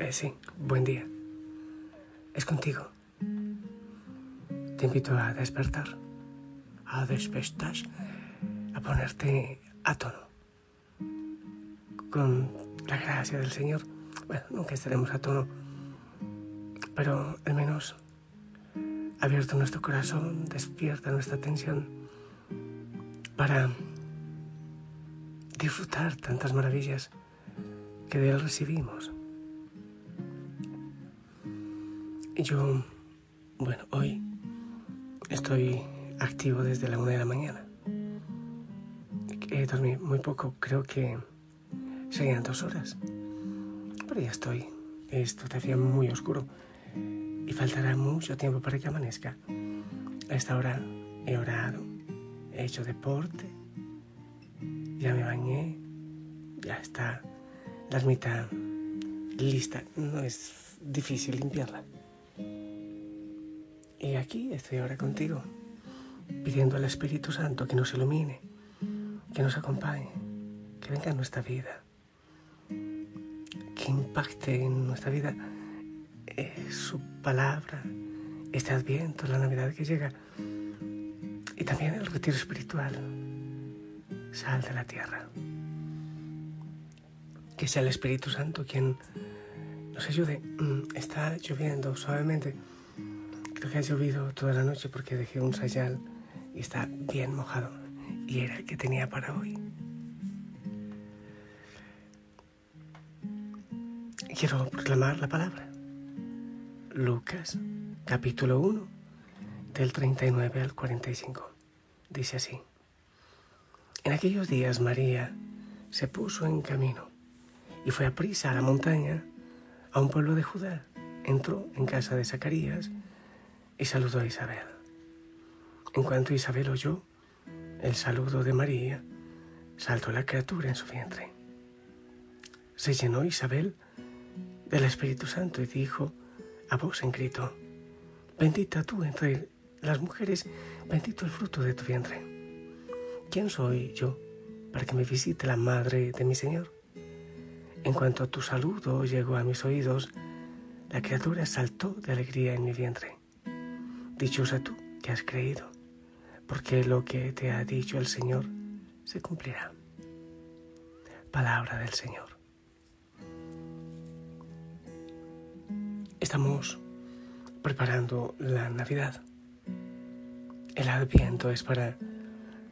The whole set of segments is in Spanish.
Eh, sí, buen día. Es contigo. Te invito a despertar, a despertar, a ponerte a tono. Con la gracia del Señor, bueno, nunca estaremos a tono, pero al menos abierto nuestro corazón, despierta nuestra atención para disfrutar tantas maravillas que de Él recibimos. Yo, bueno, hoy estoy activo desde la una de la mañana. He dormido muy poco, creo que serían dos horas. Pero ya estoy. Esto te hacía muy oscuro y faltará mucho tiempo para que amanezca. A esta hora he orado, he hecho deporte, ya me bañé, ya está la ermita lista. No es difícil limpiarla. Y aquí estoy ahora contigo, pidiendo al Espíritu Santo que nos ilumine, que nos acompañe, que venga en nuestra vida, que impacte en nuestra vida eh, su palabra, este adviento, la Navidad que llega, y también el retiro espiritual. Sal de la tierra. Que sea el Espíritu Santo quien nos ayude. Mm, está lloviendo suavemente. Creo que ha llovido toda la noche porque dejé un sayal y está bien mojado. Y era el que tenía para hoy. Quiero proclamar la palabra. Lucas, capítulo 1, del 39 al 45. Dice así. En aquellos días María se puso en camino y fue a prisa a la montaña, a un pueblo de Judá. Entró en casa de Zacarías y saludó a Isabel. En cuanto Isabel oyó el saludo de María, saltó la criatura en su vientre. Se llenó Isabel del Espíritu Santo y dijo, a voz en grito, bendita tú entre las mujeres, bendito el fruto de tu vientre. ¿Quién soy yo para que me visite la madre de mi Señor? En cuanto tu saludo llegó a mis oídos, la criatura saltó de alegría en mi vientre. Dichosa tú que has creído, porque lo que te ha dicho el Señor se cumplirá. Palabra del Señor. Estamos preparando la Navidad. El Adviento es para,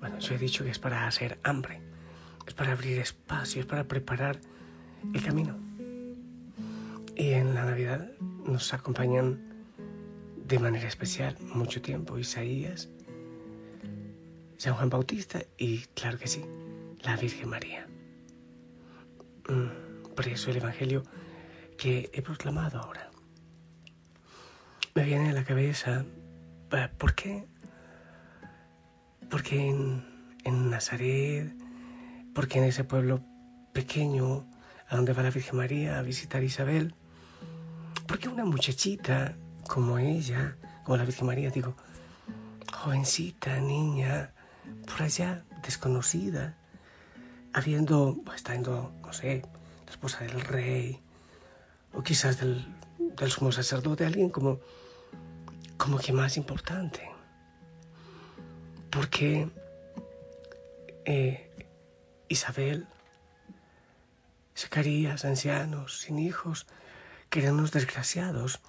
bueno, yo he dicho que es para hacer hambre, es para abrir espacio, es para preparar el camino. Y en la Navidad nos acompañan de manera especial mucho tiempo Isaías, San Juan Bautista y, claro que sí, la Virgen María. Mm, por eso el Evangelio que he proclamado ahora me viene a la cabeza, ¿por qué? Porque en, en Nazaret, porque en ese pueblo pequeño a donde va la Virgen María a visitar a Isabel, porque una muchachita como ella, como la Virgen María, digo, jovencita, niña, por allá, desconocida, habiendo, estando, no sé, la esposa del rey, o quizás del, del sumo sacerdote, alguien como como que más importante. Porque eh, Isabel, Zacarías, ancianos, sin hijos, que eran unos desgraciados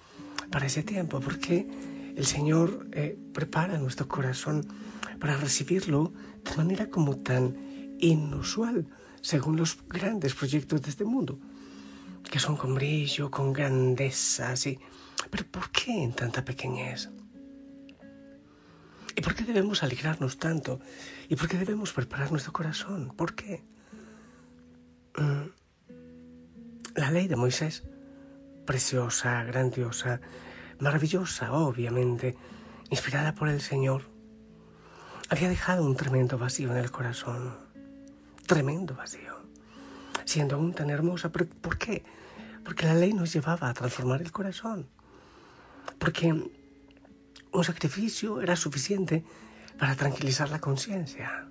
para ese tiempo, porque el Señor eh, prepara nuestro corazón para recibirlo de manera como tan inusual, según los grandes proyectos de este mundo, que son con brillo, con grandeza, así pero ¿por qué en tanta pequeñez? ¿Y por qué debemos alegrarnos tanto? ¿Y por qué debemos preparar nuestro corazón? ¿Por qué? Mm, la ley de Moisés, preciosa, grandiosa, maravillosa, obviamente, inspirada por el Señor, había dejado un tremendo vacío en el corazón. Tremendo vacío. Siendo aún tan hermosa, ¿pero ¿por qué? Porque la ley nos llevaba a transformar el corazón porque un sacrificio era suficiente para tranquilizar la conciencia.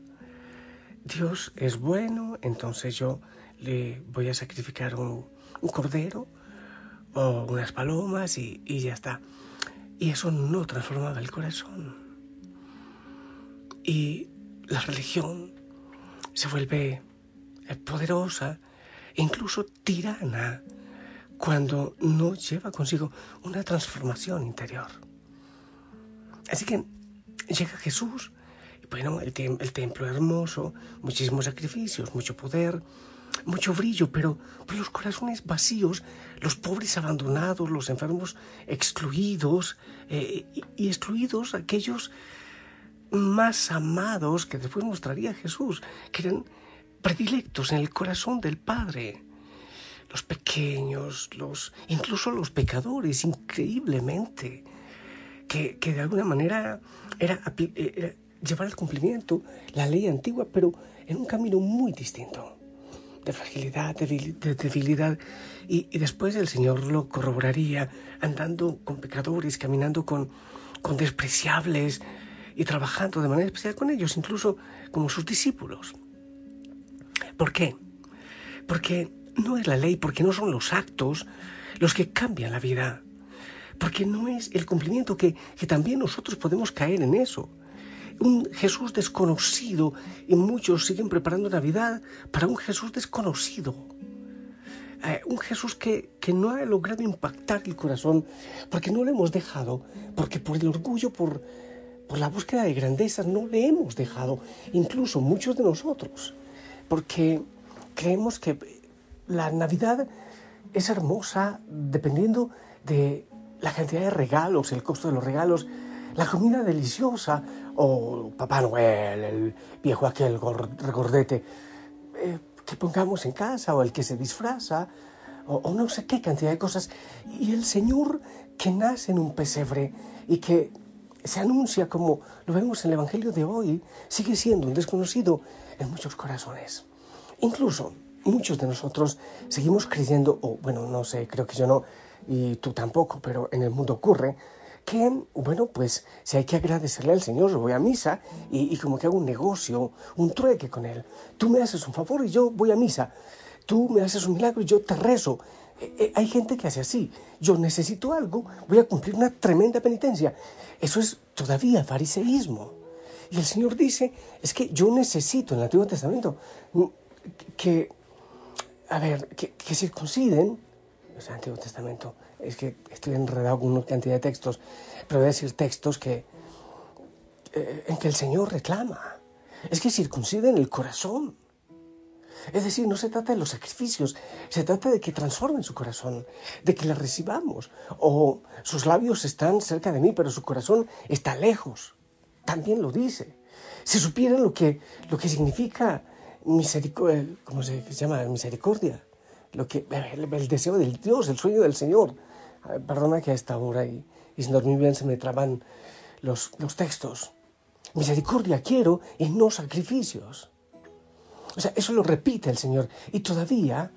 Dios es bueno, entonces yo le voy a sacrificar un, cordero, unas palomas y, ya está. Y eso no transformaba el corazón. Y la religión se vuelve poderosa incluso tirana cuando no lleva consigo una transformación interior. Así que llega Jesús, y bueno, el, el templo hermoso, muchísimos sacrificios, mucho poder, mucho brillo, pero, los corazones vacíos, los pobres abandonados, los enfermos excluidos eh, y, excluidos aquellos más amados que después mostraría Jesús, que eran predilectos en el corazón del Padre. Los pequeños, los, incluso los pecadores, increíblemente, que, de alguna manera era, era llevar al cumplimiento la ley antigua, pero en un camino muy distinto de fragilidad, de debilidad. Y, después el Señor lo corroboraría andando con pecadores, caminando con, con despreciables y trabajando de manera especial con ellos, incluso como sus discípulos. ¿Por qué? Porque no es la ley, porque no son los actos los que cambian la vida, porque no es el cumplimiento que, que también nosotros podemos caer en eso un Jesús desconocido y muchos siguen preparando Navidad para un Jesús desconocido. Eh, un Jesús que, que, no ha logrado impactar el corazón porque no le hemos dejado, porque por el orgullo, por, por la búsqueda de grandeza, no le hemos dejado, incluso muchos de nosotros, porque creemos que la Navidad es hermosa dependiendo de la cantidad de regalos, el costo de los regalos, la comida deliciosa o Papá Noel, el viejo aquel recordete eh, que pongamos en casa o el que se disfraza o, no sé qué cantidad de cosas. Y el Señor que nace en un pesebre y que se anuncia como lo vemos en el Evangelio de hoy, sigue siendo un desconocido en muchos corazones. Incluso muchos de nosotros seguimos creyendo, o bueno, no sé, creo que yo no, y tú tampoco, pero en el mundo ocurre, que, bueno, pues si hay que agradecerle al Señor, voy a misa y, como que hago un negocio, un trueque con Él. Tú me haces un favor y yo voy a misa. Tú me haces un milagro y yo te rezo. Eh, eh, hay gente que hace así. Yo necesito algo, voy a cumplir una tremenda penitencia. Eso es todavía fariseísmo. Y el Señor dice, es que yo necesito en el Antiguo Testamento que, a ver, que, que circunciden, o sea, Antiguo Testamento, es que estoy enredado con una cantidad de textos, pero voy a decir textos que, eh, en que el Señor reclama. Es que circunciden el corazón. Es decir, no se trata de los sacrificios, se trata de que transformen su corazón, de que le recibamos. O sus labios están cerca de mí, pero su corazón está lejos. También lo dice. Si supieran lo que, lo que significa misericordia, ¿cómo se llama? Misericordia. Lo que, el deseo del Dios, el sueño del Señor. Perdona que a esta hora y, sin dormir bien se me traban los, los textos. Misericordia quiero y no sacrificios. O sea, eso lo repite el Señor. Y todavía,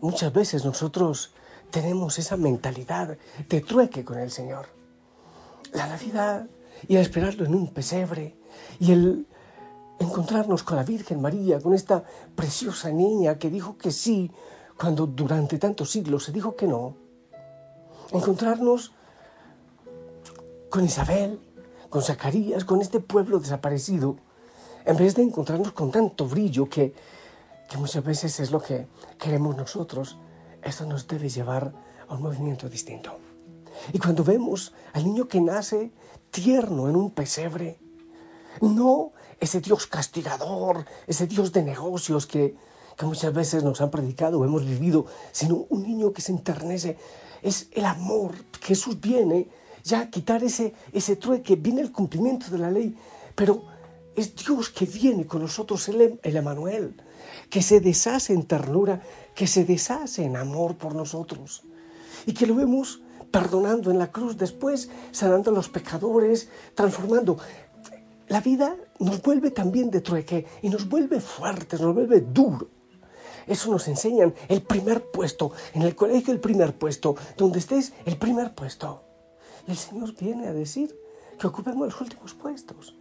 muchas veces nosotros tenemos esa mentalidad de trueque con el Señor. La Navidad y el esperarlo en un pesebre y el encontrarnos con la Virgen María, con esta preciosa niña que dijo que sí cuando durante tantos siglos se dijo que no encontrarnos con Isabel, con Zacarías, con este pueblo desaparecido, en vez de encontrarnos con tanto brillo que, que muchas veces es lo que queremos nosotros, esto nos debe llevar a un movimiento distinto. Y cuando vemos al niño que nace tierno en un pesebre, no ese Dios castigador, ese Dios de negocios que, que muchas veces nos han predicado o hemos vivido, sino un niño que se enternece es el amor. Jesús viene ya a quitar ese, ese trueque, viene el cumplimiento de la ley, pero es Dios que viene con nosotros, el, el Emanuel, que se deshace en ternura, que se deshace en amor por nosotros y que lo vemos perdonando en la cruz, después sanando a los pecadores, transformando. La vida nos vuelve también de trueque y nos vuelve fuertes, nos vuelve duro. Eso nos enseñan el primer puesto, en el colegio el primer puesto, donde estés el primer puesto. El Señor viene a decir que ocupemos los últimos puestos,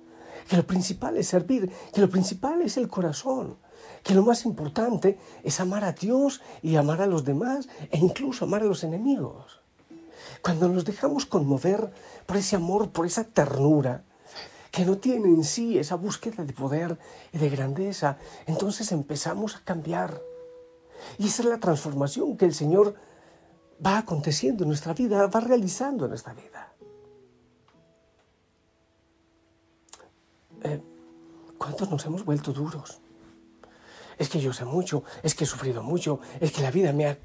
que lo principal es servir, que lo principal es el corazón, que lo más importante es amar a Dios y amar a los demás e incluso amar a los enemigos. Cuando nos dejamos conmover por ese amor, por esa ternura, que no tiene en sí esa búsqueda de poder y de grandeza, entonces empezamos a cambiar. Y esa es la transformación que el Señor va aconteciendo en nuestra vida, va realizando en nuestra vida. Eh, ¿Cuántos nos hemos vuelto duros? Es que yo sé mucho, es que he sufrido mucho, es que la vida me ha,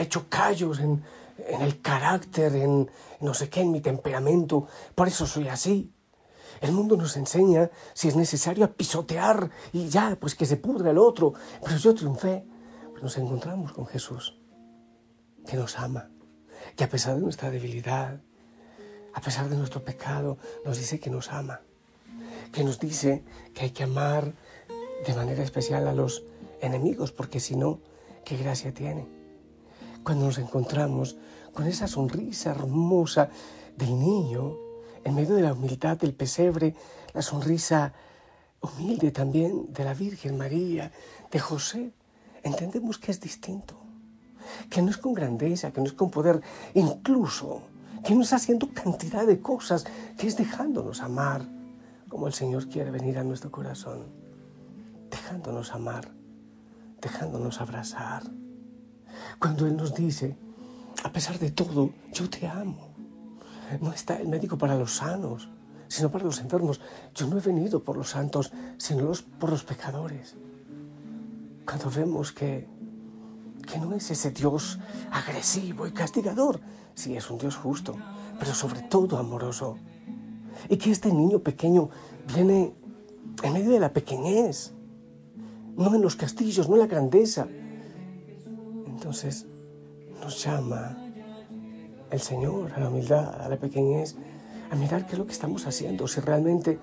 hecho callos en, en el carácter, en no sé qué, en mi temperamento, por eso soy así. El mundo nos enseña, si es necesario, a pisotear y ya, pues que se pudra el otro. Pero yo triunfé. Nos encontramos con Jesús, que nos ama, que a pesar de nuestra debilidad, a pesar de nuestro pecado, nos dice que nos ama, que nos dice que hay que amar de manera especial a los enemigos, porque si no, ¿qué gracia tiene? Cuando nos encontramos con esa sonrisa hermosa del niño, en medio de la humildad del pesebre, la sonrisa humilde también de la Virgen María, de José, entendemos que es distinto, que no es con grandeza, que no es con poder, incluso que no es haciendo cantidad de cosas, que es dejándonos amar como el Señor quiere venir a nuestro corazón, dejándonos amar, dejándonos abrazar. Cuando Él nos dice, a pesar de todo, yo te amo. No está el médico para los sanos, sino para los enfermos. Yo no he venido por los santos, sino por los pecadores. Cuando vemos que, que no es ese Dios agresivo y castigador, sí es un Dios justo, pero sobre todo amoroso. Y que este niño pequeño viene en medio de la pequeñez, no en los castillos, no en la grandeza. Entonces nos llama el Señor, a la humildad, a la pequeñez, a mirar qué es lo que estamos haciendo, si realmente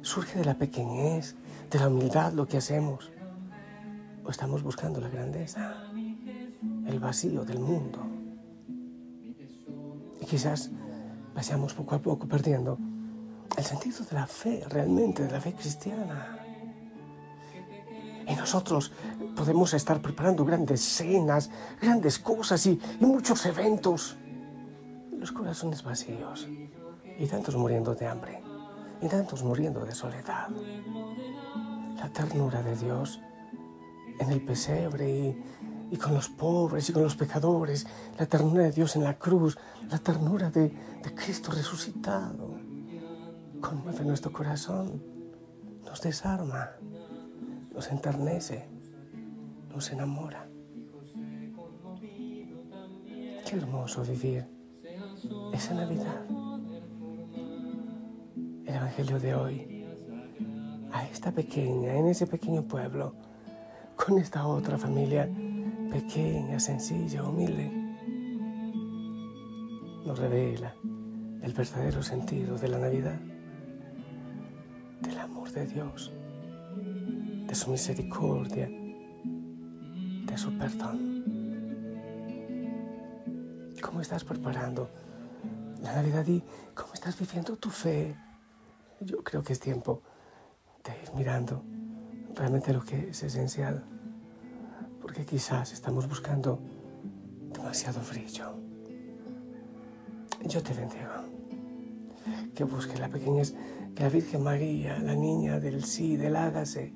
surge de la pequeñez, de la humildad lo que hacemos, o estamos buscando la grandeza, el vacío del mundo. Y quizás vayamos poco a poco perdiendo el sentido de la fe, realmente, de la fe cristiana. Y nosotros podemos estar preparando grandes cenas, grandes cosas y, y muchos eventos los corazones vacíos y tantos muriendo de hambre y tantos muriendo de soledad. La ternura de Dios en el pesebre y, con los pobres y con los pecadores, la ternura de Dios en la cruz, la ternura de, de Cristo resucitado, conmueve nuestro corazón, nos desarma, nos enternece, nos enamora. Qué hermoso vivir esa Navidad. El Evangelio de hoy, a esta pequeña, en ese pequeño pueblo, con esta otra familia pequeña, sencilla, humilde, nos revela el verdadero sentido de la Navidad, del amor de Dios, de su misericordia, de su perdón. ¿Cómo estás preparando la Navidad y cómo estás viviendo tu fe. Yo creo que es tiempo de ir mirando realmente lo que es esencial, porque quizás estamos buscando demasiado brillo. Yo te bendigo. Que busques la pequeñez, que la Virgen María, la niña del sí, del hágase,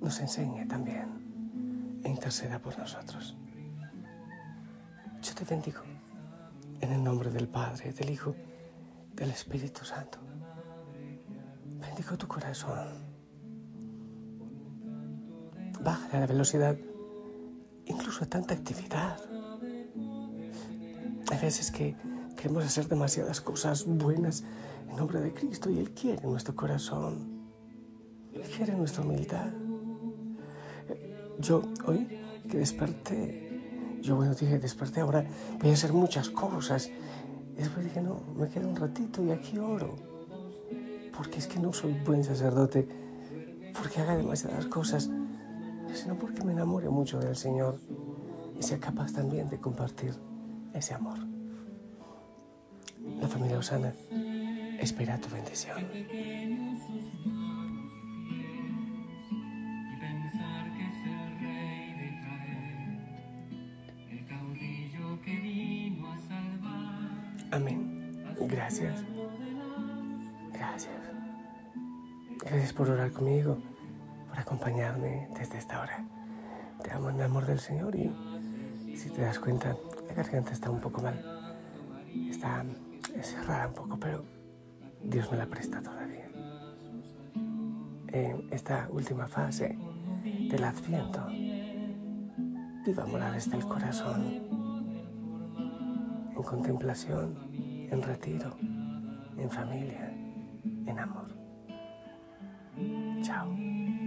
nos enseñe también e interceda por nosotros. Yo te bendigo. En el nombre del Padre, del Hijo, del Espíritu Santo. Bendigo tu corazón. Baja la velocidad, incluso a tanta actividad. Hay veces que queremos hacer demasiadas cosas buenas en nombre de Cristo y Él quiere nuestro corazón. Él quiere nuestra humildad. Yo hoy que desperté yo, bueno, dije, desperté, ahora voy a hacer muchas cosas. Después dije, no, me quedo un ratito y aquí oro porque es que no soy buen sacerdote, porque haga demasiadas cosas, sino porque me enamore mucho del Señor y sea capaz también de compartir ese amor. La familia Osana espera tu bendición. Amén. Gracias. Gracias. Gracias por orar conmigo, por acompañarme desde esta hora. Te amo en el amor del Señor y si te das cuenta, la garganta está un poco mal. Está cerrada un poco, pero Dios me la presta todavía. En esta última fase del Adviento, vivámosla desde el corazón, en contemplación, en retiro, en familia, en amor. Chao.